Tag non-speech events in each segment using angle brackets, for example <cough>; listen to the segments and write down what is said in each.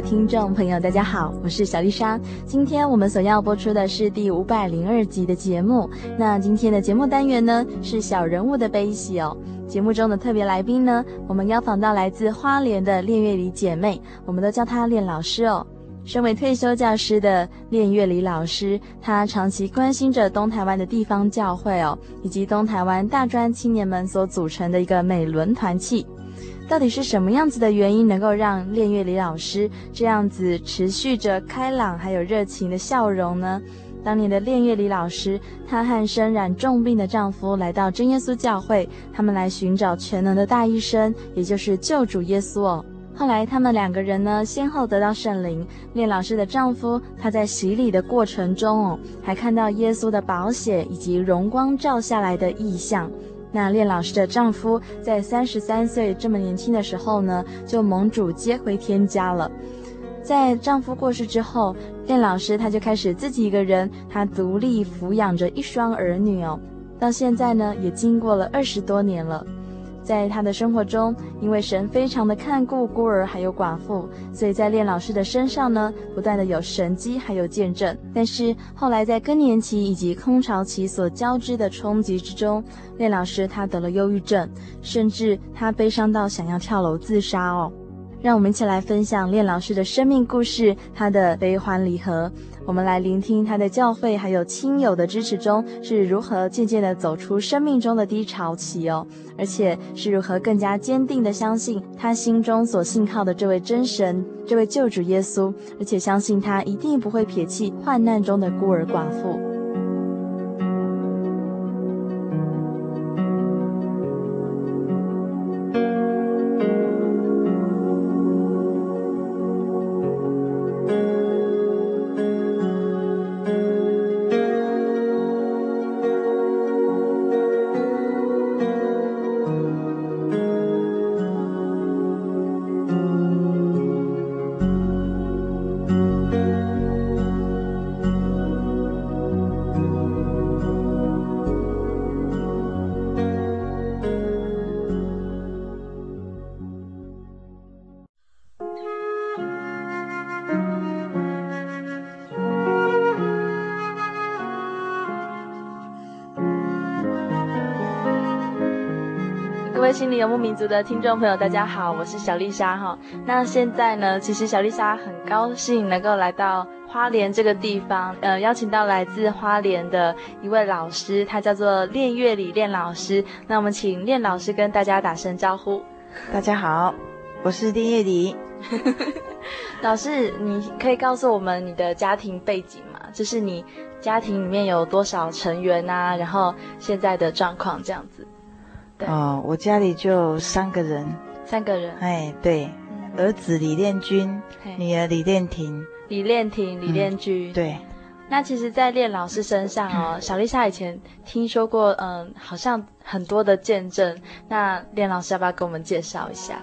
听众朋友，大家好，我是小丽莎。今天我们所要播出的是第五百零二集的节目。那今天的节目单元呢，是小人物的悲喜哦。节目中的特别来宾呢，我们邀访到来自花莲的练乐里姐妹，我们都叫她练老师哦。身为退休教师的练乐里老师，她长期关心着东台湾的地方教会哦，以及东台湾大专青年们所组成的一个美伦团契。到底是什么样子的原因，能够让练乐理老师这样子持续着开朗还有热情的笑容呢？当年的练乐理老师，她和身染重病的丈夫来到真耶稣教会，他们来寻找全能的大医生，也就是救主耶稣哦。后来他们两个人呢，先后得到圣灵。练老师的丈夫，他在洗礼的过程中哦，还看到耶稣的宝血以及荣光照下来的异象。那练老师的丈夫在三十三岁这么年轻的时候呢，就蒙主接回天家了。在丈夫过世之后，练老师她就开始自己一个人，她独立抚养着一双儿女哦。到现在呢，也经过了二十多年了。在他的生活中，因为神非常的看顾孤儿还有寡妇，所以在练老师的身上呢，不断的有神迹还有见证。但是后来在更年期以及空巢期所交织的冲击之中，练老师他得了忧郁症，甚至他悲伤到想要跳楼自杀哦。让我们一起来分享练老师的生命故事，他的悲欢离合。我们来聆听他的教会还有亲友的支持中是如何渐渐地走出生命中的低潮期哦，而且是如何更加坚定地相信他心中所信靠的这位真神，这位救主耶稣，而且相信他一定不会撇弃患难中的孤儿寡妇。心灵游牧民族的听众朋友，大家好，我是小丽莎哈。那现在呢，其实小丽莎很高兴能够来到花莲这个地方，呃，邀请到来自花莲的一位老师，他叫做练乐里练老师。那我们请练老师跟大家打声招呼。大家好，我是练乐里。<laughs> 老师，你可以告诉我们你的家庭背景吗？就是你家庭里面有多少成员啊？然后现在的状况这样子。哦，我家里就三个人，三个人，哎，对，嗯、儿子李练军，女儿李练婷，李练婷、李练军、嗯，对。那其实，在练老师身上哦，嗯、<laughs> 小丽莎以前听说过，嗯，好像很多的见证。那练老师要不要给我们介绍一下？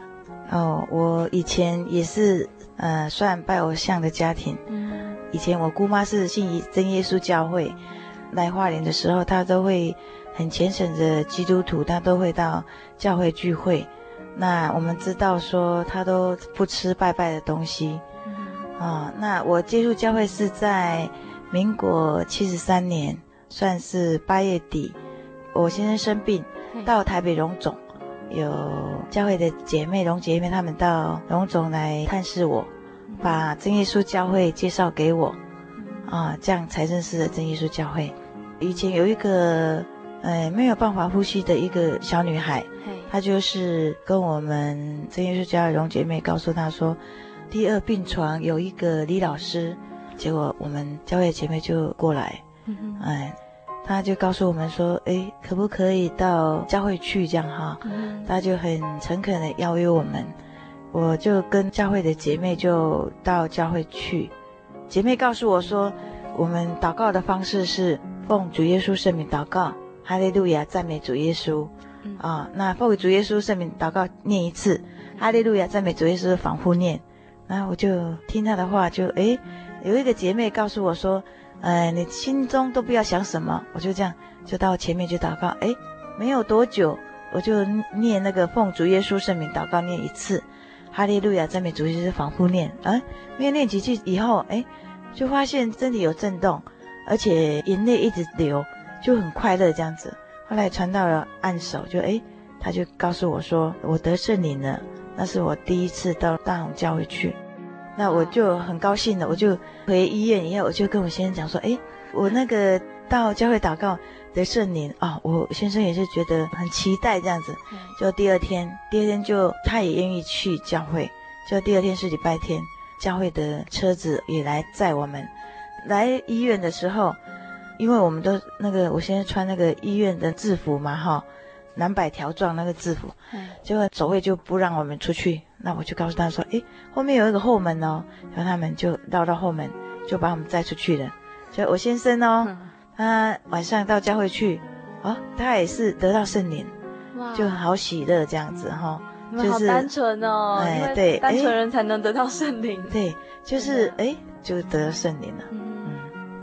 哦，我以前也是，呃，算拜偶像的家庭，嗯，以前我姑妈是信真耶稣教会，来花莲的时候，她都会很虔诚的基督徒，他都会到教会聚会。那我们知道说，他都不吃拜拜的东西。啊、嗯哦，那我接触教会是在民国七十三年，算是八月底，我先生生病，到台北荣总，有教会的姐妹荣姐妹，她们到荣总来探视我。把真耶稣教会介绍给我，啊，这样才认识了真耶稣教会。以前有一个，呃，没有办法呼吸的一个小女孩，她就是跟我们真耶稣教会荣姐妹告诉她说，第二病床有一个李老师，结果我们教会姐妹就过来，哎，她就告诉我们说，哎，可不可以到教会去这样哈？她就很诚恳的邀约我们。我就跟教会的姐妹就到教会去，姐妹告诉我说，我们祷告的方式是奉主耶稣圣名祷告，哈利路亚，赞美主耶稣。嗯、啊，那奉主耶稣圣名祷告念一次，哈利路亚，赞美主耶稣，反复念。然后我就听他的话就，就诶有一个姐妹告诉我说，呃，你心中都不要想什么，我就这样就到前面去祷告。诶没有多久，我就念那个奉主耶稣圣名祷告念一次。哈利路亚，赞美主，耶稣反复念啊。没有念几句以后，诶，就发现身体有震动，而且眼泪一直流，就很快乐这样子。后来传到了按手，就哎，他就告诉我说，我得圣灵了。那是我第一次到大同教会去，那我就很高兴了。我就回医院以后，我就跟我先生讲说，哎，我那个到教会祷告。得圣灵啊！我先生也是觉得很期待这样子，就第二天，第二天就他也愿意去教会，就第二天是礼拜天，教会的车子也来载我们。来医院的时候，因为我们都那个我现在穿那个医院的制服嘛，哈，蓝白条状那个制服，结果守卫就不让我们出去。那我就告诉他说，诶，后面有一个后门哦，然后他们就绕到后门，就把我们载出去了。所以我先生哦。嗯。他晚上到教会去，哦，他也是得到圣灵，哇，就好喜乐这样子哈，就是好单纯哦，哎，对，单纯人才能得到圣灵，对，就是哎，就得到圣灵了，嗯嗯，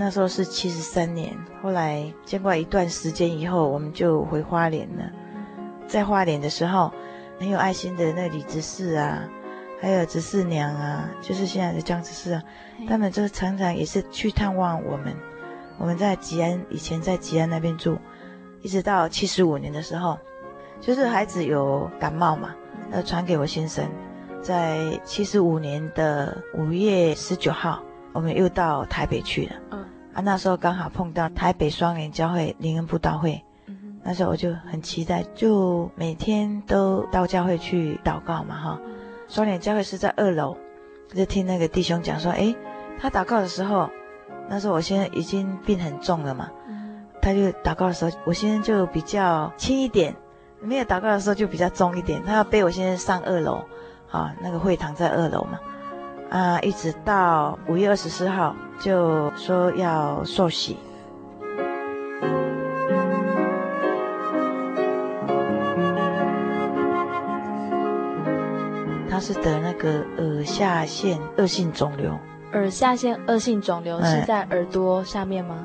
那时候是七十三年，后来经过一段时间以后，我们就回花莲了，在花莲的时候，很有爱心的那李执事啊，还有执事娘啊，就是现在的江执事啊，他们就常常也是去探望我们。我们在吉安，以前在吉安那边住，一直到七十五年的时候，就是孩子有感冒嘛，要传给我先生。在七十五年的五月十九号，我们又到台北去了。嗯，啊，那时候刚好碰到台北双联教会灵恩布道会，嗯，那时候我就很期待，就每天都到教会去祷告嘛，哈。双联教会是在二楼，就听那个弟兄讲说，诶，他祷告的时候。那时候我现在已经病很重了嘛，他就祷告的时候，我现在就比较轻一点；没有祷告的时候就比较重一点。他要背我现在上二楼，啊，那个会堂在二楼嘛，啊，一直到五月二十四号就说要受洗。他是得那个耳下腺恶性肿瘤。耳下腺恶性肿瘤是在耳朵下面吗？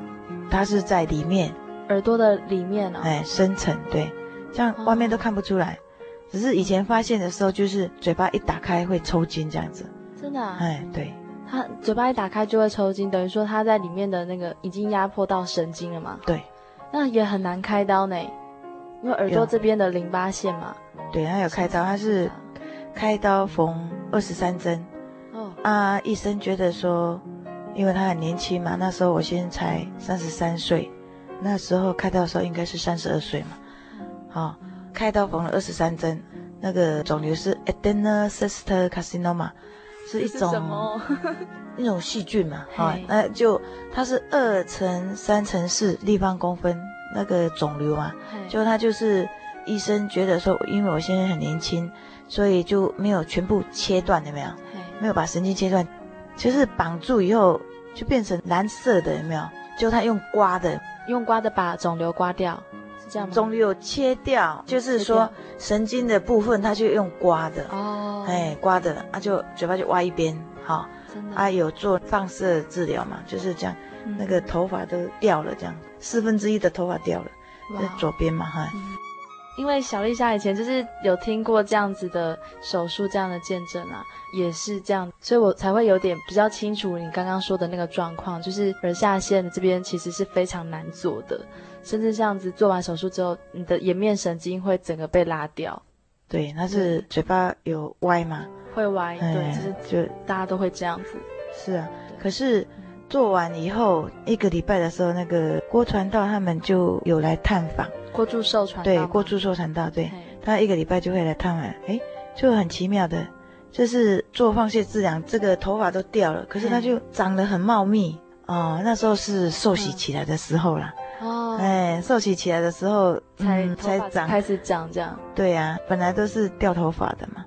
它是在里面，耳朵的里面哦。哎，深层对，这样外面都看不出来，哦，只是以前发现的时候，就是嘴巴一打开会抽筋这样子。真的啊？哎，对，它嘴巴一打开就会抽筋，等于说他在里面的那个已经压迫到神经了嘛？对，那也很难开刀呢，因为耳朵这边的淋巴线嘛。对，它有开刀，他是开刀缝二十三针。哦啊，医生觉得说，因为他很年轻嘛，那时候我现在才三十三岁，那时候开刀的时候应该是三十二岁嘛，好、哦，开刀缝了二十三针，那个肿瘤是 Adenocyst Carcinoma，是一种什么？<laughs> 一种细菌嘛，哈、哦，那就它是二乘三乘四立方公分那个肿瘤嘛，就他就是医生觉得说，因为我现在很年轻，所以就没有全部切断，有没有？没有把神经切断，就是绑住以后就变成蓝色的，有没有？就他用刮的，用刮的把肿瘤刮掉，是这样吗？肿瘤切掉，就是说神经的部分，他就用刮的。哦，哎，刮的，那就嘴巴就挖一边，好，啊，有做放射治疗嘛，就是这样，嗯、那个头发都掉了，这样。四分之一的头发掉了，在左边嘛哈。嗯。因为小丽莎以前就是有听过这样子的手术，这样的见证啊，也是这样，所以我才会有点比较清楚你刚刚说的那个状况，就是耳下腺这边其实是非常难做的，甚至这样子做完手术之后，你的颜面神经会整个被拉掉。对，那是嘴巴有歪嘛？会歪，对，就是就大家都会这样子。是啊，可是做完以后一个礼拜的时候，那个郭传道他们就有来探访。郭祝寿传道，对，郭祝寿传道，对，他一个礼拜就会来探望，哎，就很奇妙的，就是做放射治疗，这个头发都掉了，可是它就长得很茂密哦。那时候是受洗起来的时候啦，哦，哎，受洗起来的时候才、嗯、才长，开始长这样。对呀、啊，本来都是掉头发的嘛。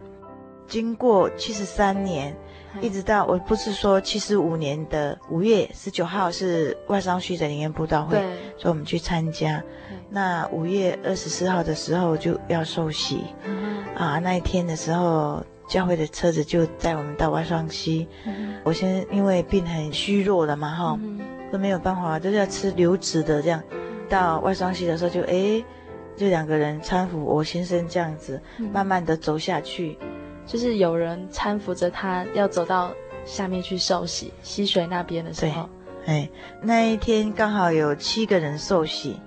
经过七十三年，一直到我不是说七十五年的五月十九号是外商区的灵恩布道会，对。所以我们去参加。那五月二十四号的时候就要受洗，嗯、啊，那一天的时候，教会的车子就载我们到外双溪。嗯、我先因为病很虚弱了嘛，哈、都没有办法，就是要吃流质的这样。到外双溪的时候就，就哎，就两个人搀扶我先生这样子，嗯、慢慢的走下去，就是有人搀扶着他要走到下面去受洗溪水那边的时候，哎，那一天刚好有七个人受洗。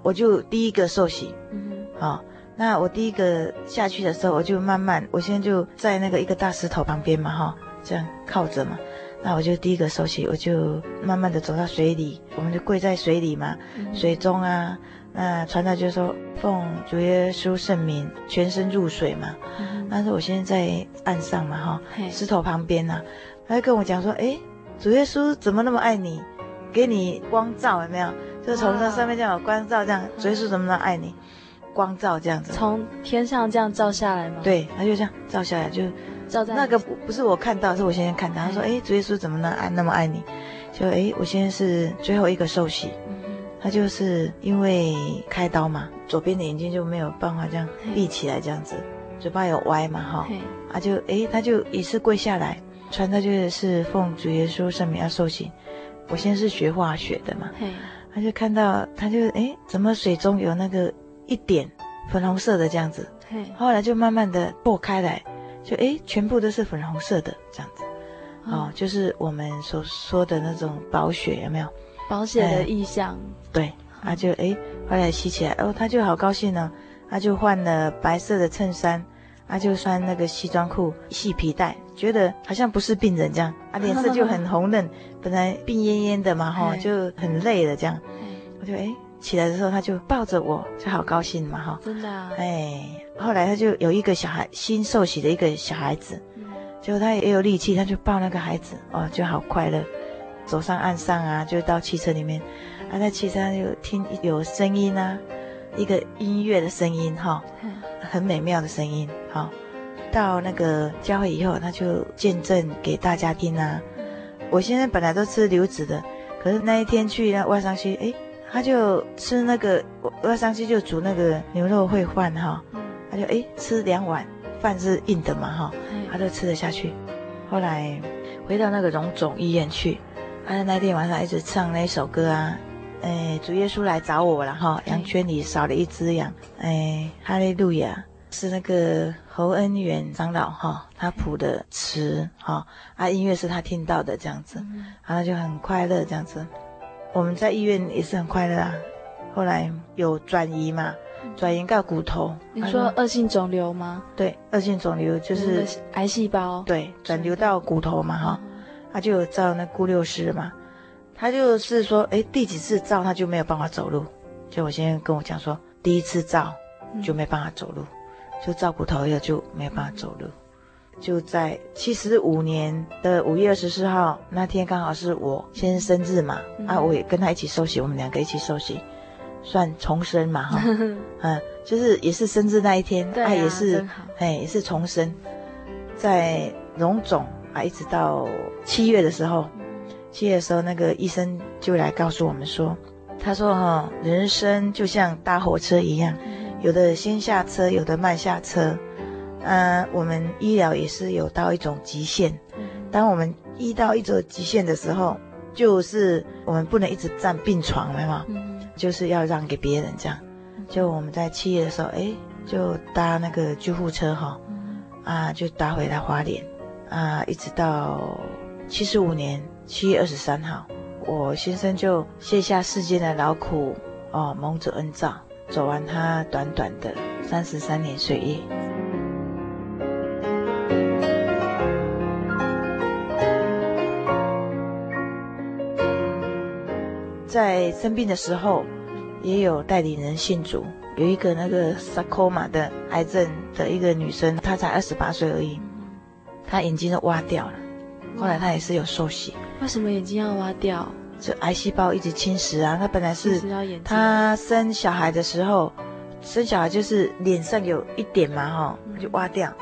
我就第一个受洗，嗯，好、哦，那我第一个下去的时候，我就慢慢，我现在就在那个一个大石头旁边嘛，哈、哦，这样靠着嘛，那我就第一个收起，我就慢慢的走到水里，我们就跪在水里嘛，嗯、水中啊，那传道就说奉主耶稣圣名，全身入水嘛，嗯、但是我现在在岸上嘛，哈、哦，石头旁边呢，他就跟我讲说，哎，主耶稣怎么那么爱你，给你光照有没有？就从这上面这样有光照，这样主耶稣怎么能爱你？光照这样子，从天上这样照下来吗？对，他就这样照下来，就照在那个不是我看到，是我先生看到。他说：“哎，主耶稣怎么能爱那么爱你？”就哎，我现在是最后一个受洗，他就是因为开刀嘛，左边的眼睛就没有办法这样闭起来，这样子，嘴巴有歪嘛，哈，啊就哎，他就也是跪下来，传他就是奉主耶稣圣名要受洗。我现在是学化学的嘛。他就看到，他就哎，怎么水中有那个一点粉红色的这样子？后来就慢慢的破开来，就哎，全部都是粉红色的这样子。哦，哦，就是我们所说的那种保血，有没有？保血的意象。对，他就哎，后来吸起来，哦，他就好高兴呢，他就换了白色的衬衫，他就穿那个西装裤，系皮带。觉得好像不是病人这样，啊，脸色就很红润，本来病恹恹的嘛，哈，<laughs> 就很累了这样。我就哎起来的时候，他就抱着我，就好高兴嘛，哈。真的。哎，后来他就有一个小孩新受洗的一个小孩子，结果他也有力气，他就抱那个孩子，哦，就好快乐。走上岸上啊，就到汽车里面，啊，在汽车上就听有声音啊，一个音乐的声音，哈，很美妙的声音，哈。到那个教会以后，他就见证给大家听啊。我现在本来都吃流质的，可是那一天去那外商区，哎，他就吃那个我上去就煮那个牛肉烩饭哈，他就哎吃两碗饭是硬的嘛哈，他就吃得下去。后来回到那个荣总医院去，他在那天晚上一直唱那首歌啊，哎，主耶稣来找我了哈，羊圈里少了一只羊，哎，哈利路亚。是那个侯恩元长老哈，他谱的词哈，啊音乐是他听到的这样子，然后就很快乐这样子。我们在医院也是很快乐啊。后来有转移嘛，转移到骨头。你说恶性肿瘤吗？对，恶性肿瘤就是癌细胞。对，转流到骨头嘛哈，他就有照那鈷六丝嘛，他就是说，哎，第几次照他就没有办法走路。就我先跟我讲说，第一次照就没办法走路。就照骨头以后就没有办法走路，就在七十五年的五月二十四号那天，刚好是我先生日嘛，嗯、啊，我也跟他一起受洗，我们两个一起受洗，算重生嘛哈，<laughs> 嗯，就是也是生日那一天，对啊，啊也是，哎，也是重生，在荣总啊，一直到七月的时候，七月的时候那个医生就来告诉我们说，他说哈，人生就像搭火车一样。有的先下车，有的慢下车，呃，我们医疗也是有到一种极限。当我们医到一种极限的时候，就是我们不能一直站病床，没有吗？嗯，就是要让给别人这样。就我们在七月的时候，哎，就搭那个救护车哈，啊，就搭回来花莲，啊，一直到七十五年七月二十三号，我先生就卸下世间的劳苦，哦，蒙着恩照，走完他短短的三十三年岁月。在生病的时候，也有代理人信主。有一个那个 sarcoma 的癌症的一个女生，她才二十八岁而已，她眼睛都挖掉了。后来她也是有受洗。为什么眼睛要挖掉？这癌细胞一直侵蚀啊。她本来是她生小孩的时候，生小孩就是脸上有一点嘛，哈，就挖掉，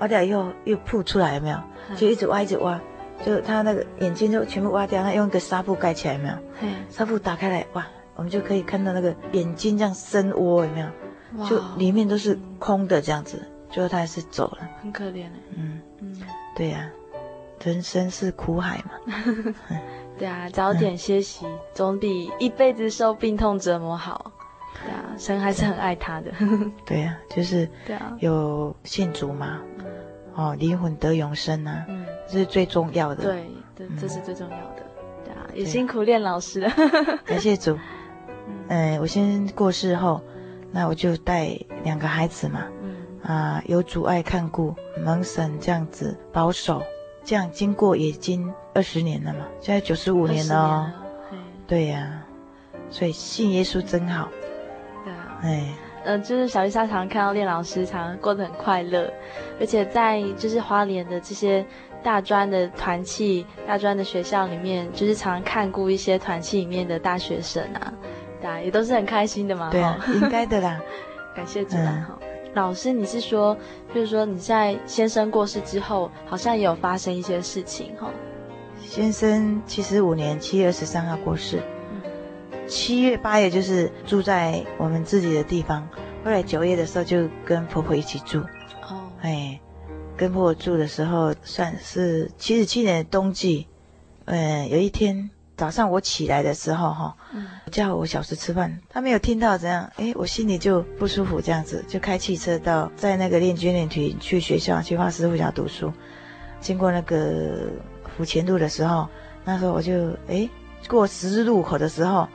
挖掉以后又铺出来，有没有？就一直挖，一直挖。就他那个眼睛就全部挖掉，他用一个纱布盖起来，有没有？纱布打开来，哇，我们就可以看到那个眼睛这样深窝，有没有？哇就里面都是空的这样子，最后他还是走了，很可怜嗯嗯，对呀、啊，人生是苦海嘛。<laughs> 对啊，早点歇息、嗯、总比一辈子受病痛折磨好。对啊，神还是很爱他的。<laughs> 对呀、啊，就是对啊，有信主嘛，嗯、哦，灵魂得永生啊。嗯这是最重要的，对，对，这是最重要的，嗯、对啊，也辛苦练老师了，<laughs> 感谢主。嗯，我先过世后，那我就带两个孩子嘛，嗯。啊，有主爱看顾，蒙神这样子保守，这样经过已经二十年了嘛，现在九十五年了哦，对呀、啊，所以信耶稣真好，对啊，哎。嗯、呃，就是小丽莎常常看到练老师常常过得很快乐，而且在就是花莲的这些大专的团契、大专的学校里面，就是常常看顾一些团契里面的大学生啊，对啊，也都是很开心的嘛。对啊，应该的啦。<laughs> 感谢主啦。哈、嗯，老师，你是说，就是说你在先生过世之后，好像也有发生一些事情哈？先生七十五年七月二十三号过世。七月八月就是住在我们自己的地方，后来九月的时候就跟婆婆一起住。哦，哎，跟婆婆住的时候算是七十七年的冬季。嗯，有一天早上我起来的时候，哈，嗯，叫我小时吃饭，他没有听到，怎样？哎，我心里就不舒服，这样子就开汽车到在那个练军练体去学校去花师傅家读书，经过那个府前路的时候，那时候我就哎过十字路口的时候。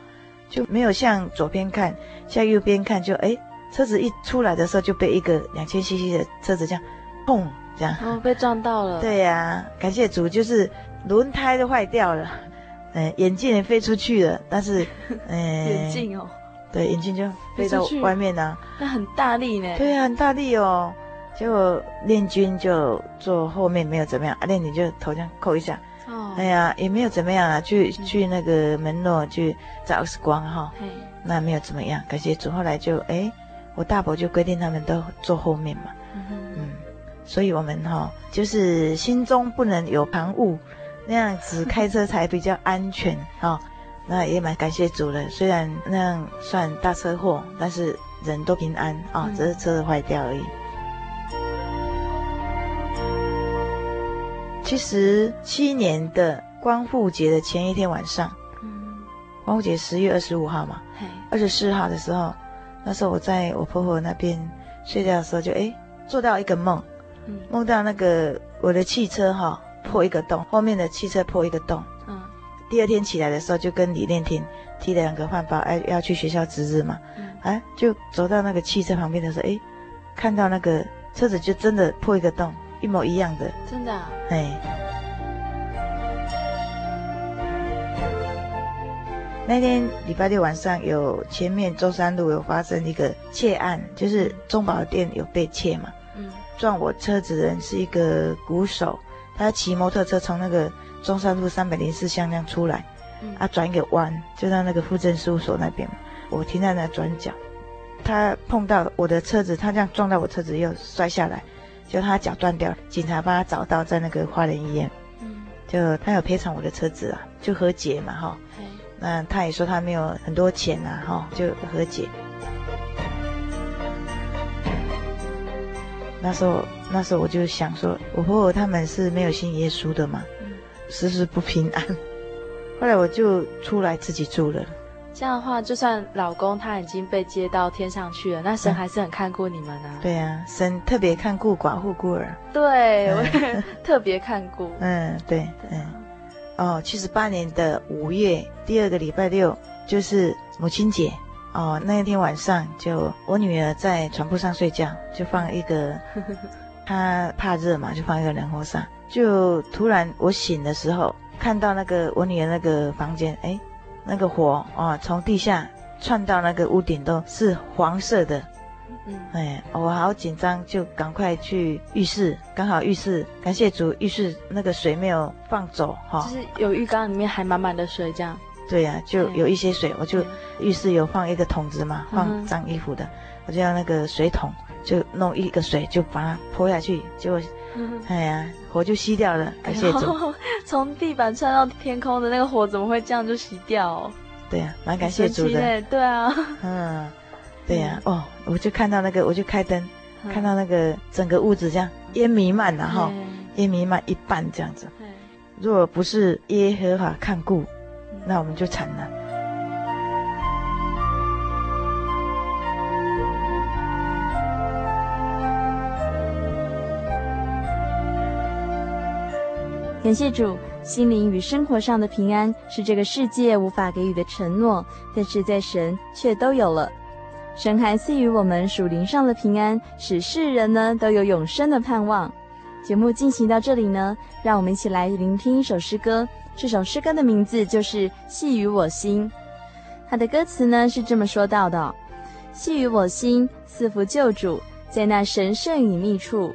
就没有向左边看，向右边看，就哎，车子一出来的时候就被一个两千 CC 的车子这样，砰，这样，哦，被撞到了。对呀、啊，感谢主，就是轮胎都坏掉了，嗯，<laughs> 眼镜也飞出去了，但是，嗯，<laughs> 眼镜哦，对，眼镜就飞到外面呢、啊。那很大力呢。对呀、啊，很大力哦。结果练军就坐后面没有怎么样，阿练你就头这样扣一下。哦哎呀，也没有怎么样啊，去去那个门诺去照 X 光哈，那没有怎么样，感谢主。后来就哎，我大伯就规定他们都坐后面嘛，嗯，所以我们哈就是心中不能有旁骛，那样子开车才比较安全哈。<laughs> 那也蛮感谢主的，虽然那样算大车祸，但是人都平安啊，只是车子坏掉而已。其实七年的光复节的前一天晚上，嗯，光复节十月二十五号嘛，二十四号的时候，那时候我在我婆婆那边睡觉的时候就，就哎做到一个梦，嗯，梦到那个我的汽车哈、哦、破一个洞，后面的汽车破一个洞，嗯，第二天起来的时候就跟李念婷提了两个饭包，哎要去学校值日嘛，嗯，哎就走到那个汽车旁边的时候，哎看到那个车子就真的破一个洞。一模一样的，真的、啊，哎，那天礼拜六晚上有前面中山路有发生一个窃案，就是中宝店有被窃嘛，嗯，撞我车子的人是一个鼓手，他骑摩托车从那个中山路三百零四巷那样出来，嗯，啊转一个弯就到那个户政事务所那边嘛，我停在那转角，他碰到我的车子，他这样撞到我车子又摔下来。就他脚断掉了，警察帮他找到在那个花莲医院，嗯，就他有赔偿我的车子啊，就和解嘛哈，那他也说他没有很多钱啊哈，就和解。那时候那时候我就想说，我婆婆他们是没有信耶稣的嘛，嗯，时时不平安。<laughs> 后来我就出来自己住了。这样的话，就算老公他已经被接到天上去了，那神还是很看顾你们啊。对啊，神特别看顾寡妇孤儿。对，我也 <laughs> 特别看顾。<laughs> 嗯，对，嗯。哦，七十八年的五月第二个礼拜六就是母亲节。哦，那一天晚上就我女儿在床铺上睡觉，就放一个，<laughs> 她怕热嘛，就放一个冷风扇。就突然我醒的时候，看到那个我女儿那个房间，哎。那个火哦，从地下窜到那个屋顶都是黄色的，嗯，哎，我好紧张，就赶快去浴室，刚好浴室感谢主，浴室那个水没有放走哈，就是有浴缸里面还满满的水这样。对呀、啊，就有一些水，我就浴室有放一个桶子嘛，放脏衣服的，我就用那个水桶就弄一个水就把它泼下去，结果。哎呀，火就熄掉了，感谢主。<laughs> 从地板窜到天空的那个火，怎么会这样就熄掉？哦？对呀、啊，蛮感谢主的。对啊，嗯，对呀、啊，哦，我就看到那个，我就开灯，嗯、看到那个整个屋子这样烟弥漫，然后烟弥漫一半这样子。如果不是耶和华看顾，那我们就惨了。感谢主，心灵与生活上的平安是这个世界无法给予的承诺，但是在神却都有了。神还赐予我们属灵上的平安，使世人呢都有永生的盼望。节目进行到这里呢，让我们一起来聆听一首诗歌。这首诗歌的名字就是《系于我心》，它的歌词呢是这么说到的：系于我心，赐福救主，在那神圣隐秘处，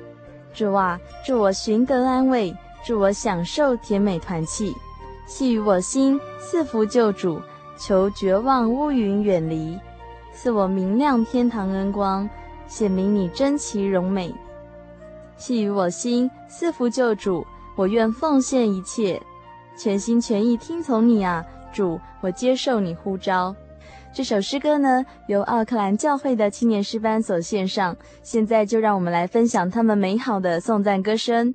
主啊，助我寻得安慰。祝我享受甜美团契，系于我心，赐福救主，求绝望乌云远离，赐我明亮天堂恩光，显明你真奇荣美。系于我心，赐福救主，我愿奉献一切，全心全意听从你啊，主，我接受你呼召。这首诗歌呢，由奥克兰教会的青年诗班所献上，现在就让我们来分享他们美好的颂赞歌声。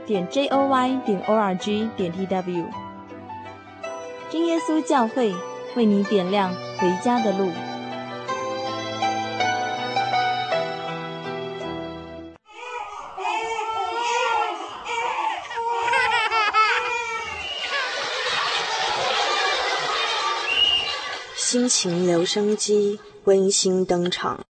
点 j o y 点 o r g 点 t w。真耶稣教会为你点亮回家的路。心情留声机温馨登场。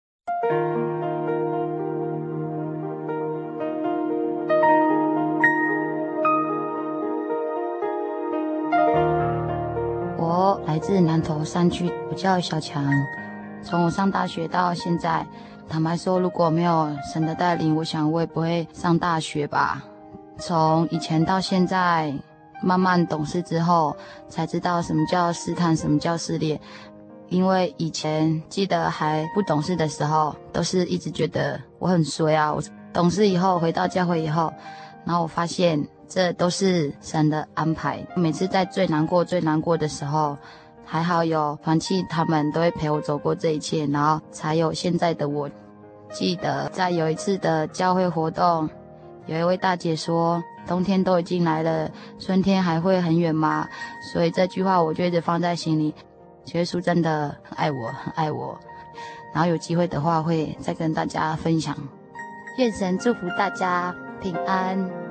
自南投山区，我叫小强。从我上大学到现在，坦白说，如果没有神的带领，我想我也不会上大学吧。从以前到现在，慢慢懂事之后，才知道什么叫试探，什么叫试炼。因为以前记得还不懂事的时候，都是一直觉得我很衰啊。我懂事以后，回到教会以后，然后我发现这都是神的安排。每次在最难过、最难过的时候。还好有团契，他们都会陪我走过这一切，然后才有现在的我。记得在有一次的教会活动，有一位大姐说：“冬天都已经来了，春天还会很远吗？”所以这句话我就一直放在心里。耶稣真的很爱我，很爱我。然后有机会的话会再跟大家分享。愿神祝福大家平安。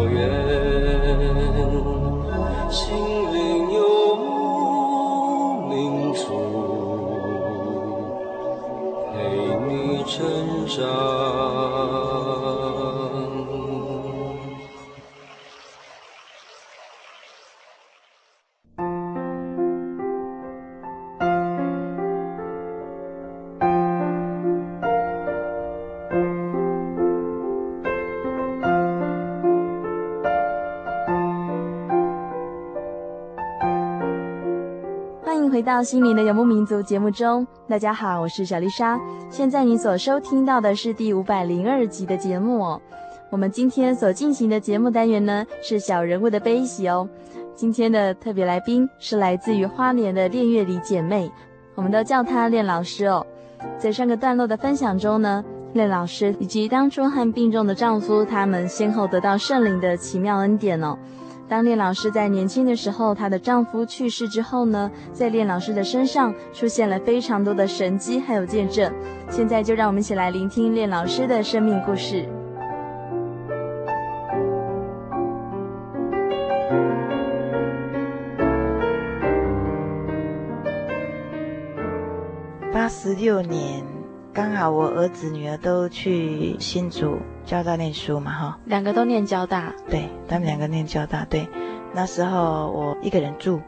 到心灵的游牧民族节目中，大家好，我是小丽莎。现在你所收听到的是第五百零二集的节目哦。我们今天所进行的节目单元呢，是小人物的悲喜哦。今天的特别来宾是来自于花莲的练乐里姐妹，我们都叫她练老师哦。在上个段落的分享中呢，练老师以及当初和病重的丈夫，他们先后得到圣灵的奇妙恩典哦。当练老师在年轻的时候，她的丈夫去世之后呢，在练老师的身上出现了非常多的神迹还有见证。现在就让我们一起来聆听练老师的生命故事。八十六年，刚好我儿子女儿都去新竹交大念书嘛，哈，两个都念交大，对，他们两个念交大，对。那时候我一个人住，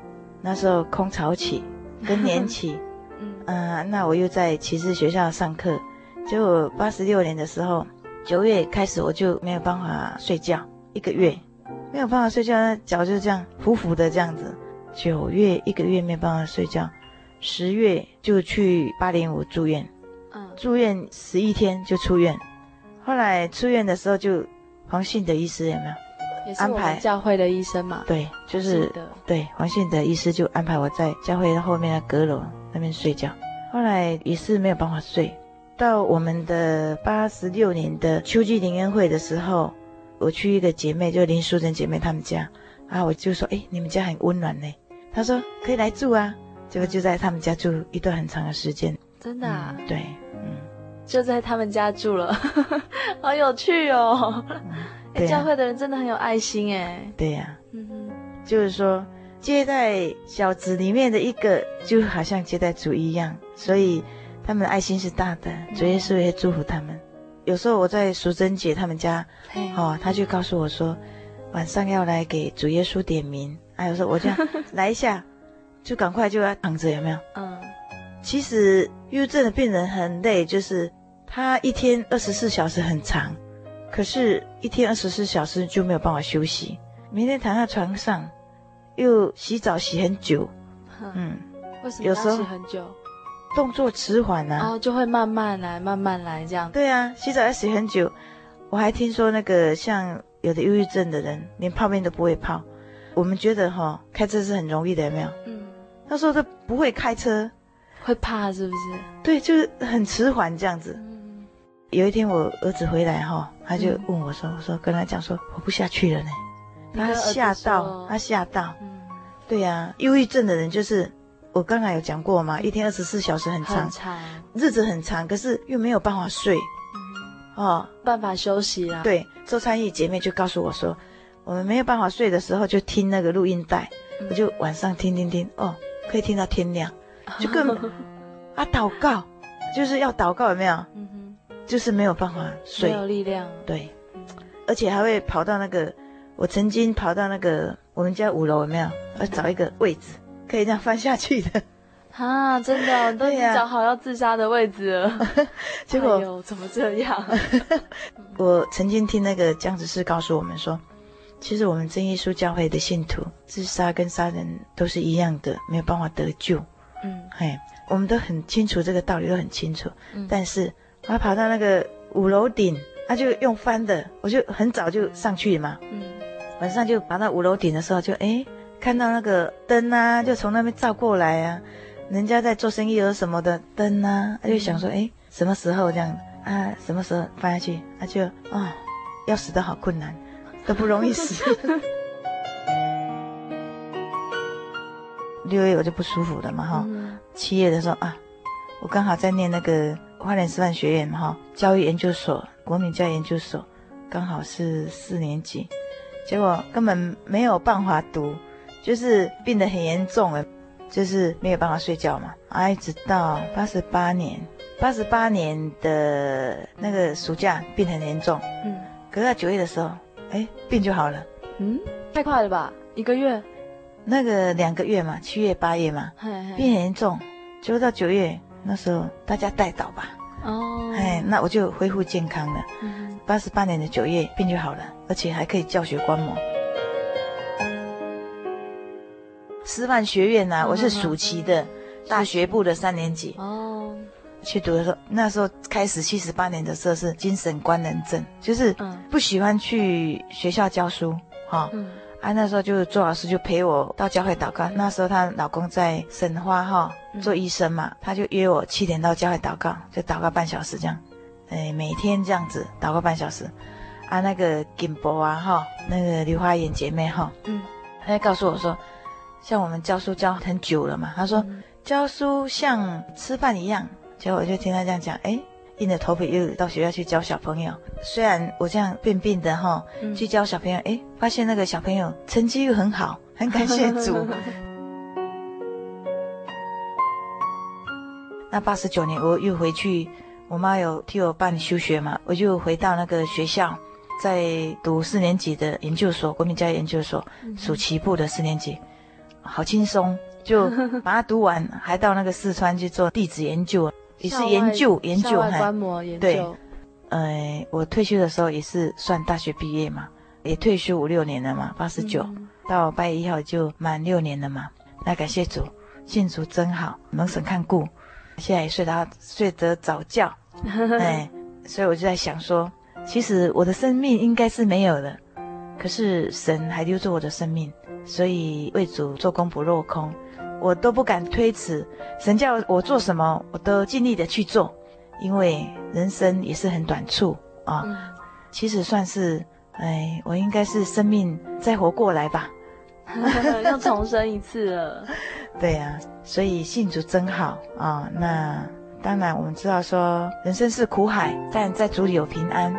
那时候空巢期，<laughs> 更年期，嗯、呃，那我又在骑士学校上课，结果八十六年的时候，九月开始我就没有办法睡觉，一个月。没有办法睡觉，那脚就这样浮浮的这样子。九月一个月没有办法睡觉，十月就去八零五住院，嗯，住院十一天就出院，后来出院的时候就黄信的医师有没有？也是我们教会的医生嘛？对，就是对黄信德医师就安排我在教会后面的阁楼那边睡觉。后来也是没有办法睡，到我们的八十六年的秋季灵恩会的时候，我去一个姐妹，就林淑珍姐妹他们家，然后我就说：“哎，你们家很温暖呢。”她说：“可以来住啊。”结果就在他们家住一段很长的时间。真的啊？嗯，对，嗯，就在他们家住了，<laughs> 好有趣哦。嗯欸啊、教会的人真的很有爱心哎。对呀、啊，嗯哼，就是说接待小子里面的一个，就好像接待主一样，所以他们的爱心是大的，主耶稣也祝福他们。嗯、有时候我在淑珍姐他们家，哦，他就告诉我说，晚上要来给主耶稣点名。还、啊、有时候我这样 <laughs> 来一下，就赶快就要躺着，有没有？嗯。其实忧郁症的病人很累，就是他一天二十四小时很长。可是，一天二十四小时就没有办法休息，明天躺在床上，又洗澡洗很久，<laughs> 嗯，为什么要洗很久？动作迟缓啊，哦，就会慢慢来，慢慢来这样。对啊，洗澡要洗很久。我还听说那个像有的忧郁症的人，连泡面都不会泡。我们觉得哈、哦，开车是很容易的，有没有？嗯。他说他不会开车，会怕是不是？对，就是很迟缓这样子。有一天我儿子回来哈，他就问我说：“我说跟他讲说我不下去了呢。”他吓到，他吓到。嗯，对呀，忧郁症的人就是我刚才有讲过嘛，一天二十四小时很长，很长，日子很长，可是又没有办法睡，哦，办法休息啊。对，周参义姐妹就告诉我说，我们没有办法睡的时候就听那个录音带，我就晚上听听听，哦，可以听到天亮，就更 <laughs> 啊祷告，就是要祷告有没有？就是没有办法睡，没有力量。对，而且还会跑到那个，我曾经跑到那个我们家五楼有没有？要找一个位置，可以这样翻下去的。啊，真的，<laughs> 都已经找好要自杀的位置了。<laughs> 结果、哎、怎么这样？我曾经听那个江执事告诉我们说，其实我们真耶稣教会的信徒自杀跟杀人都是一样的，没有办法得救。嗯，嘿，我们都很清楚这个道理，都很清楚。嗯，但是。他跑到那个五楼顶，他就用翻的，我就很早就上去嘛。嗯，晚上就爬到五楼顶的时候就，就哎看到那个灯啊，就从那边照过来啊，人家在做生意有什么的灯啊，他就想说，哎，什么时候这样啊？什么时候翻下去？他就啊、哦，要死的好困难，都不容易死。<laughs> 六月我就不舒服了嘛，哈、嗯。七月的时候啊，我刚好在念那个。花莲师范学院哈，教育研究所，国民教育研究所，刚好是四年级，结果根本没有办法读，就是病得很严重了，就是没有办法睡觉嘛。啊，一直到八十八年，八十八年的那个暑假病很严重，嗯，可是到九月的时候，哎，病就好了，嗯，太快了吧，一个月，那个两个月嘛，七月八月嘛，病很严重，结果到九月。那时候大家带倒吧，哦，哎，那我就恢复健康了。八十八年的九月病就好了，而且还可以教学观摩。师范学院呐、啊，我是暑期的大学部的三年级哦，去读的时候，那时候开始七十八年的时候是精神官能症，就是不喜欢去学校教书哈。嗯啊，那时候就是周老师就陪我到教会祷告。那时候她老公在省花哈做医生嘛，他就约我七点到教会祷告，就祷告半小时这样。哎，每天这样子祷告半小时。啊，那个金博啊哈，那个刘花妍姐妹哈，嗯，她就告诉我说，像我们教书教很久了嘛，她说教书像吃饭一样。结果我就听她这样讲，哎。硬着头皮又到学校去教小朋友，虽然我这样病病的哈，去教小朋友，哎，发现那个小朋友成绩又很好，很感谢主。<laughs> 那八十九年我又回去，我妈有替我办休学嘛，我就回到那个学校，在读四年级的研究所，国民教育研究所，暑期部的四年级，好轻松，就把它读完，还到那个四川去做地质研究，也是研究研究，观摩研究。对，呃，我退休的时候也是算大学毕业嘛，也退休五六年了嘛，八十九到八月一号就满六年了嘛，那感谢主，信主真好，蒙神看顾。现在也睡得睡得早觉，<laughs> 哎，所以我就在想说，其实我的生命应该是没有的，可是神还留着我的生命，所以为主做工不落空，我都不敢推辞。神叫我做什么，我都尽力的去做，因为人生也是很短促啊。嗯、其实算是，哎，我应该是生命再活过来吧，<laughs> 又重生一次了。<laughs> 对呀、啊。所以信主真好啊、哦！那当然，我们知道说人生是苦海，但在主里有平安。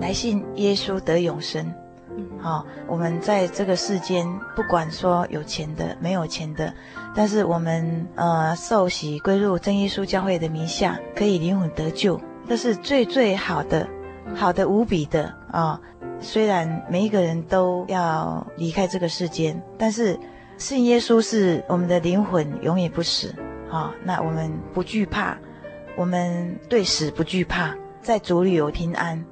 来信耶稣得永生。啊、我们在这个世间，不管说有钱的、没有钱的，但是我们呃受洗归入真耶稣教会的名下，可以灵魂得救，这是最最好的，好的无比的啊！虽然每一个人都要离开这个世间，但是信耶稣是我们的灵魂永远不死。啊，那我们不惧怕，我们对死不惧怕，在主里有平安。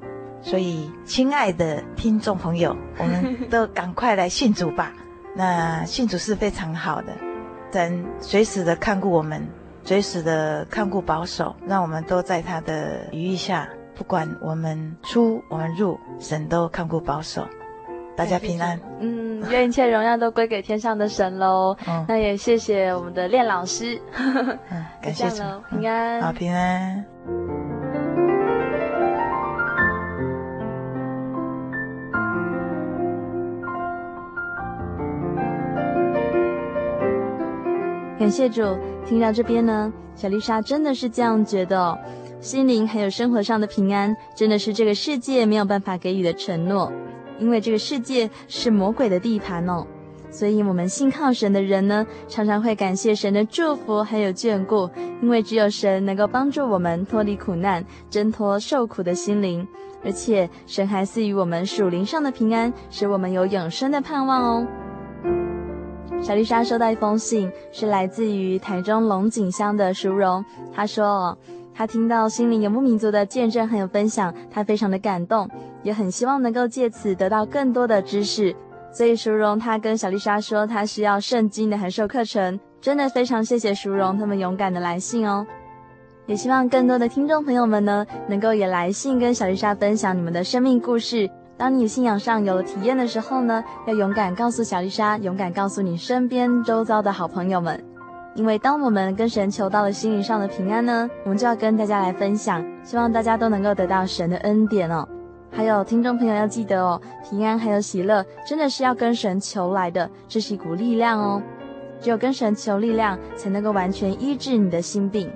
所以，亲爱的听众朋友，<laughs> 我们都赶快来信主吧。那信主是非常好的，神随时的看顾我们，随时的看顾保守，让我们都在他的羽翼下。不管我们出我们入，神都看顾保守，大家平安。嗯，愿一切荣耀都归给天上的神喽。嗯，那也谢谢我们的练老师。<laughs> 嗯，感谢主，平安。好，平安。感谢主，听到这边呢，小丽莎真的是这样觉得哦。心灵还有生活上的平安，真的是这个世界没有办法给予的承诺，因为这个世界是魔鬼的地盘哦。所以，我们信靠神的人呢，常常会感谢神的祝福还有眷顾，因为只有神能够帮助我们脱离苦难，挣脱受苦的心灵，而且神还赐予我们属灵上的平安，使我们有永生的盼望哦。小丽莎收到一封信，是来自于台中龙井乡的淑荣，她说。他听到心灵游牧民族的见证还有分享，他非常的感动，也很希望能够借此得到更多的知识。所以淑荣他跟小丽莎说，他需要圣经的函授课程。真的非常谢谢淑荣他们勇敢的来信哦。也希望更多的听众朋友们呢，能够也来信跟小丽莎分享你们的生命故事。当你信仰上有了体验的时候呢，要勇敢告诉小丽莎，勇敢告诉你身边周遭的好朋友们。因为当我们跟神求到了心灵上的平安呢，我们就要跟大家来分享，希望大家都能够得到神的恩典哦。还有听众朋友要记得哦，平安还有喜乐真的是要跟神求来的，这是一股力量哦。只有跟神求力量，才能够完全医治你的心病。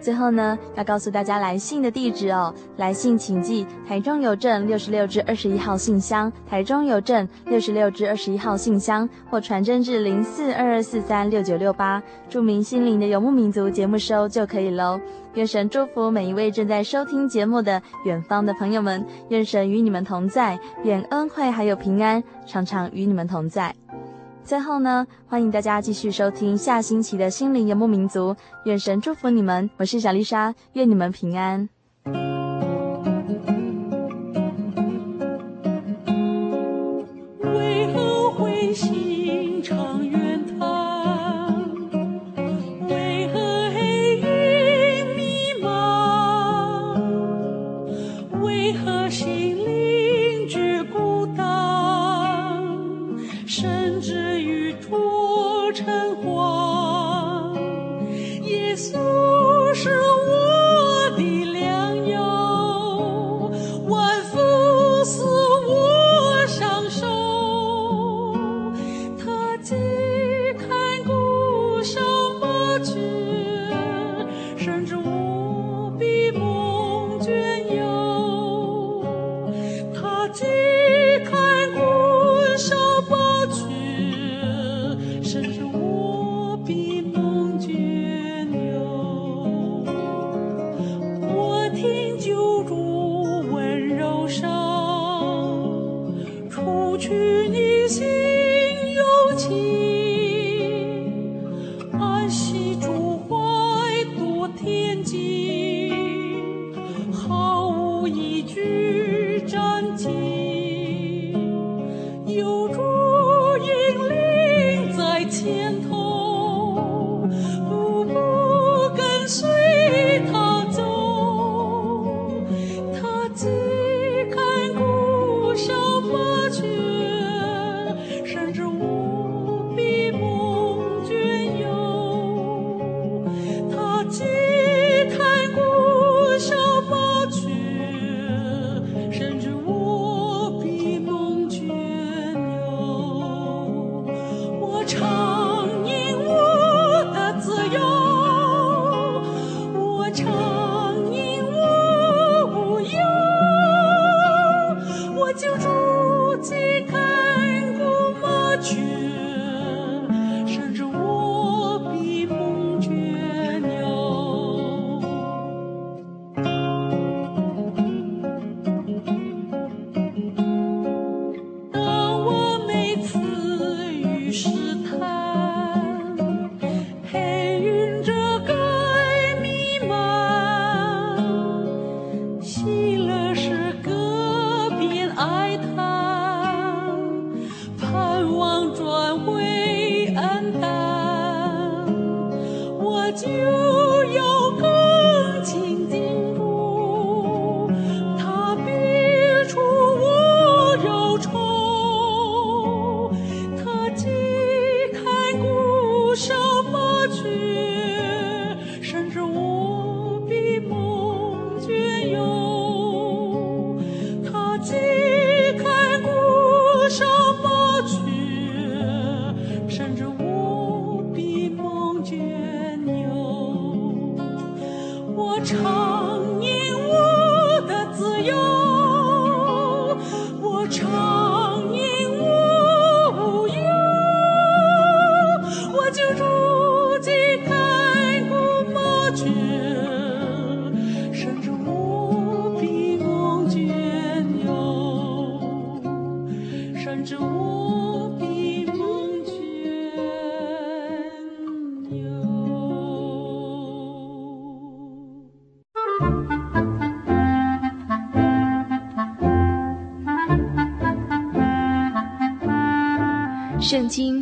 最后呢，要告诉大家来信的地址哦。来信请寄台中邮政六十六至二十一号信箱，台中邮政六十六至二十一号信箱，或传真至零四二二四三六九六八，注明心灵的游牧民族节目收就可以喽。愿神祝福每一位正在收听节目的远方的朋友们，愿神与你们同在，愿恩惠还有平安常常与你们同在。最后呢，欢迎大家继续收听下星期的心灵游牧民族，愿神祝福你们，我是小丽莎，愿你们平安。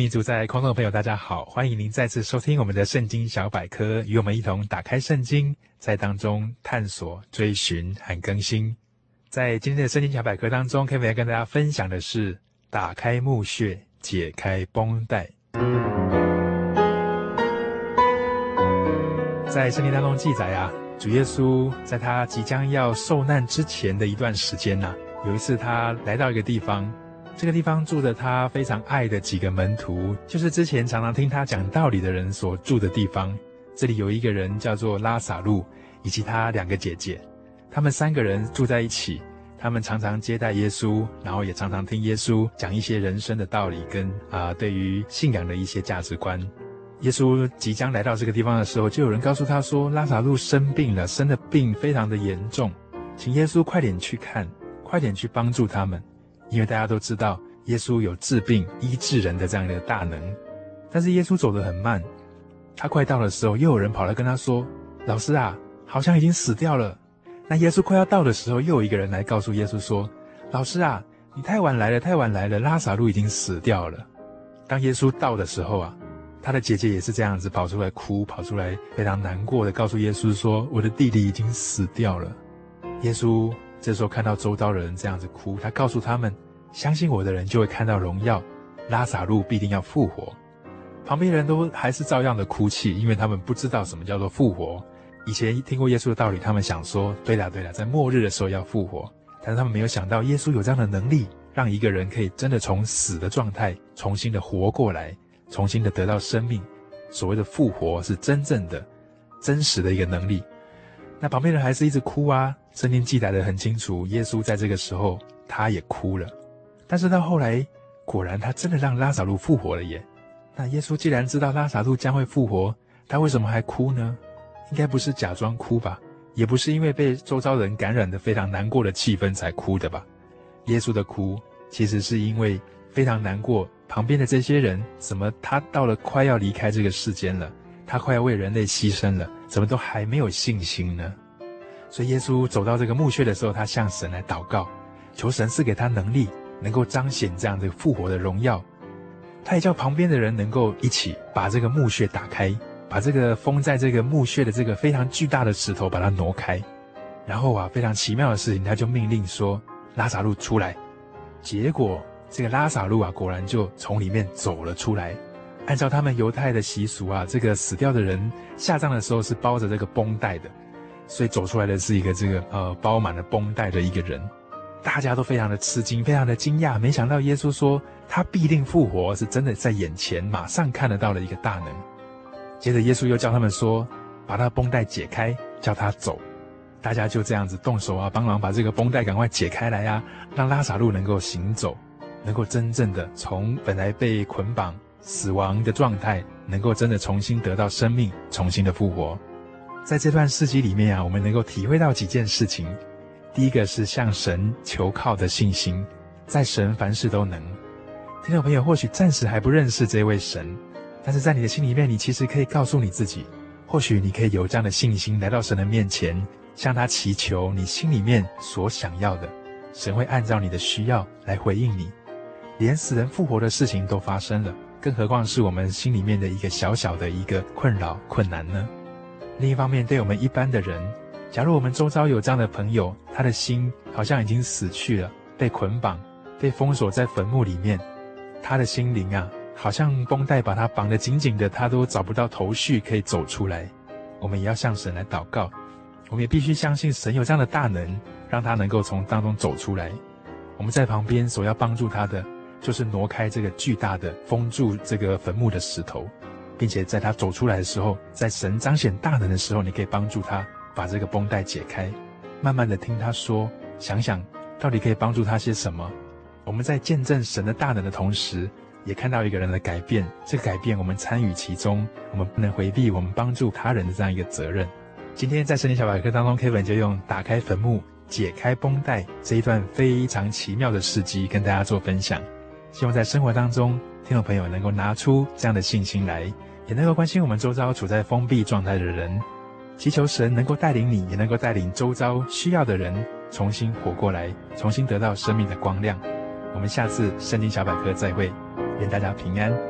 民族，在空中的朋友，大家好，欢迎您再次收听我们的圣经小百科，与我们一同打开圣经，在当中探索、追寻和更新。在今天的圣经小百科当中，Kevin 要跟大家分享的是打开墓穴，解开绷带。在圣经当中记载啊，主耶稣在他即将要受难之前的一段时间呐、啊，有一次他来到一个地方。这个地方住着他非常爱的几个门徒，就是之前常常听他讲道理的人所住的地方。这里有一个人叫做拉撒路，以及他两个姐姐，他们三个人住在一起。他们常常接待耶稣，然后也常常听耶稣讲一些人生的道理跟啊、对于信仰的一些价值观。耶稣即将来到这个地方的时候，就有人告诉他说，拉撒路生病了，生的病非常的严重，请耶稣快点去看，快点去帮助他们。因为大家都知道，耶稣有治病医治人的这样的大能，但是耶稣走得很慢。他快到的时候，又有人跑来跟他说：“老师啊，好像已经死掉了。”那耶稣快要到的时候，又有一个人来告诉耶稣说：“老师啊，你太晚来了，太晚来了，拉撒路已经死掉了。”当耶稣到的时候啊，他的姐姐也是这样子跑出来哭，跑出来非常难过的告诉耶稣说：“我的弟弟已经死掉了。”耶稣。这时候看到周遭的人这样子哭，他告诉他们：“相信我的人就会看到荣耀，拉撒路必定要复活。”旁边人都还是照样的哭泣，因为他们不知道什么叫做复活。以前听过耶稣的道理，他们想说：“对了对了，在末日的时候要复活。”但是他们没有想到，耶稣有这样的能力，让一个人可以真的从死的状态重新的活过来，重新的得到生命。所谓的复活是真正的、真实的一个能力。那旁边人还是一直哭啊。圣经记载的很清楚，耶稣在这个时候他也哭了。但是到后来，果然他真的让拉撒路复活了耶。那耶稣既然知道拉撒路将会复活，他为什么还哭呢？应该不是假装哭吧？也不是因为被周遭人感染的非常难过的气氛才哭的吧？耶稣的哭其实是因为非常难过，旁边的这些人怎么他到了快要离开这个世间了，他快要为人类牺牲了，怎么都还没有信心呢？所以耶稣走到这个墓穴的时候，他向神来祷告，求神赐给他能力，能够彰显这样的复活的荣耀。他也叫旁边的人能够一起把这个墓穴打开，把这个封在这个墓穴的这个非常巨大的石头把它挪开。然后啊，非常奇妙的事情，他就命令说：“拉撒路出来。”结果这个拉撒路啊，果然就从里面走了出来。按照他们犹太的习俗啊，这个死掉的人下葬的时候是包着这个绷带的，所以走出来的是一个这个呃包满了绷带的一个人。大家都非常的吃惊，非常的惊讶，没想到耶稣说他必定复活，是真的在眼前，马上看得到了一个大能。接着耶稣又叫他们说，把他的绷带解开，叫他走。大家就这样子动手啊，帮忙把这个绷带赶快解开来啊，让拉撒路能够行走，能够真正的从本来被捆绑死亡的状态，能够真的重新得到生命，重新的复活。在这段事迹里面啊，我们能够体会到几件事情。第一个是向神求靠的信心，在神凡事都能。听众朋友或许暂时还不认识这位神，但是在你的心里面，你其实可以告诉你自己，或许你可以有这样的信心来到神的面前，向他祈求你心里面所想要的，神会按照你的需要来回应你。连死人复活的事情都发生了，更何况是我们心里面的一个小小的一个困扰困难呢？另一方面，对我们一般的人，假如我们周遭有这样的朋友，他的心好像已经死去了，被捆绑，被封锁在坟墓里面，他的心灵啊，好像绷带把他绑得紧紧的，他都找不到头绪可以走出来。我们也要向神来祷告，我们也必须相信神有这样的大能，让他能够从当中走出来。我们在旁边所要帮助他的，就是挪开这个巨大的封住这个坟墓的石头，并且在他走出来的时候，在神彰显大能的时候，你可以帮助他。把这个绷带解开，慢慢的听他说，想想到底可以帮助他些什么。我们在见证神的大能的同时，也看到一个人的改变。这个改变，我们参与其中，我们不能回避我们帮助他人的这样一个责任。今天在圣经小百科当中，Kevin 就用打开坟墓、解开绷带这一段非常奇妙的事迹跟大家做分享。希望在生活当中，听众朋友能够拿出这样的信心来，也能够关心我们周遭处在封闭状态的人。祈求神能够带领你，也能够带领周遭需要的人重新活过来，重新得到生命的光亮。我们下次圣经小百科再会，愿大家平安。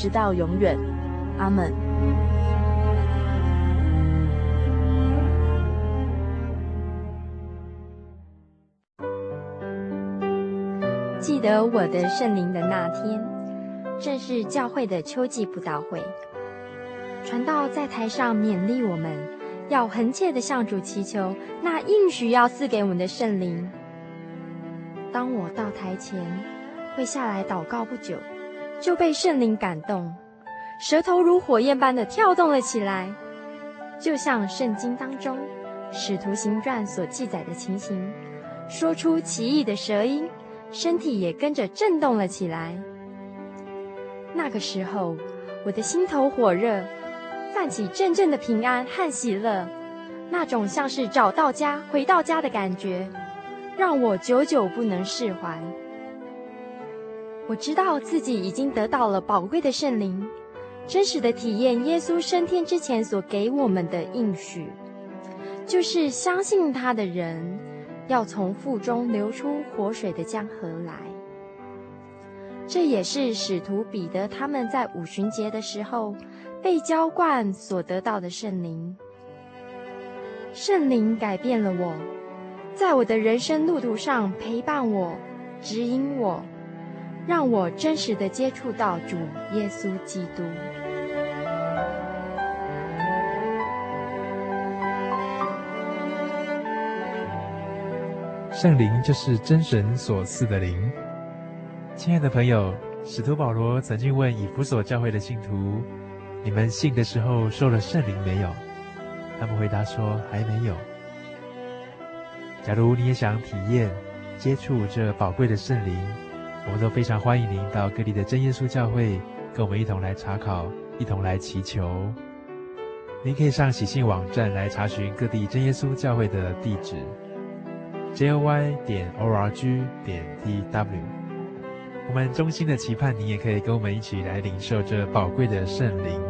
直到永远。阿门。记得我的圣灵的那天，正是教会的秋季布道会。传道在台上勉励我们，要恳切的向主祈求那应许要赐给我们的圣灵。当我到台前，会下来祷告不久，就被圣灵感动，舌头如火焰般的跳动了起来，就像圣经当中《使徒行传》所记载的情形，说出奇异的舌音。身体也跟着震动了起来。那个时候，我的心头火热，泛起阵阵的平安和喜乐，那种像是找到家、回到家的感觉，让我久久不能释怀。我知道自己已经得到了宝贵的圣灵，真实的体验耶稣升天之前所给我们的应许，就是相信他的人。要从腹中流出活水的江河来，这也是使徒彼得他们在五旬节的时候被浇灌所得到的圣灵。圣灵改变了我，在我的人生路途上陪伴我、指引我，让我真实的接触到主耶稣基督。圣灵就是真神所赐的灵。亲爱的朋友，使徒保罗曾经问以弗所教会的信徒：“你们信的时候受了圣灵没有？”他们回答说：“还没有。”假如你也想体验、接触这宝贵的圣灵，我们都非常欢迎您到各地的真耶稣教会，跟我们一同来查考，一同来祈求。您可以上喜信网站来查询各地真耶稣教会的地址：joy 点 org 点 d w。我们衷心的期盼你也可以跟我们一起来领受这宝贵的圣灵。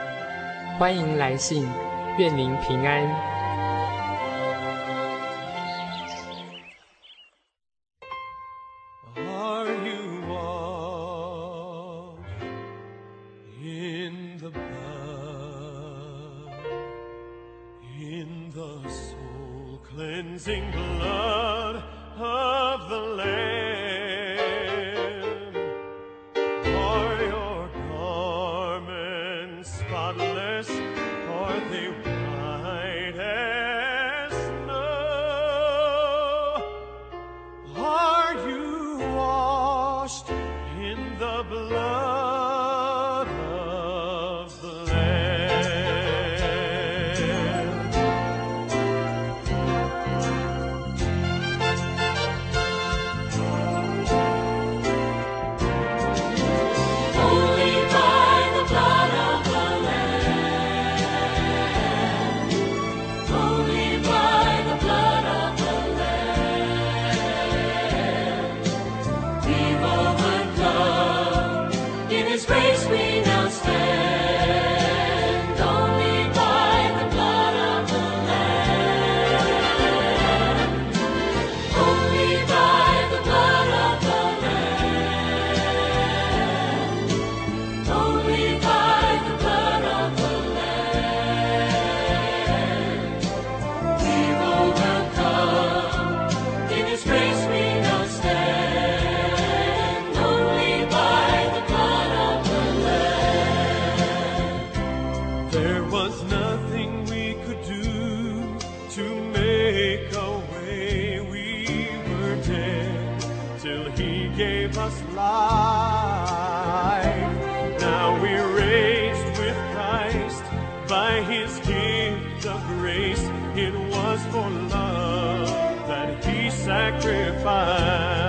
欢迎来信，愿您平安。was for love that he sacrificed.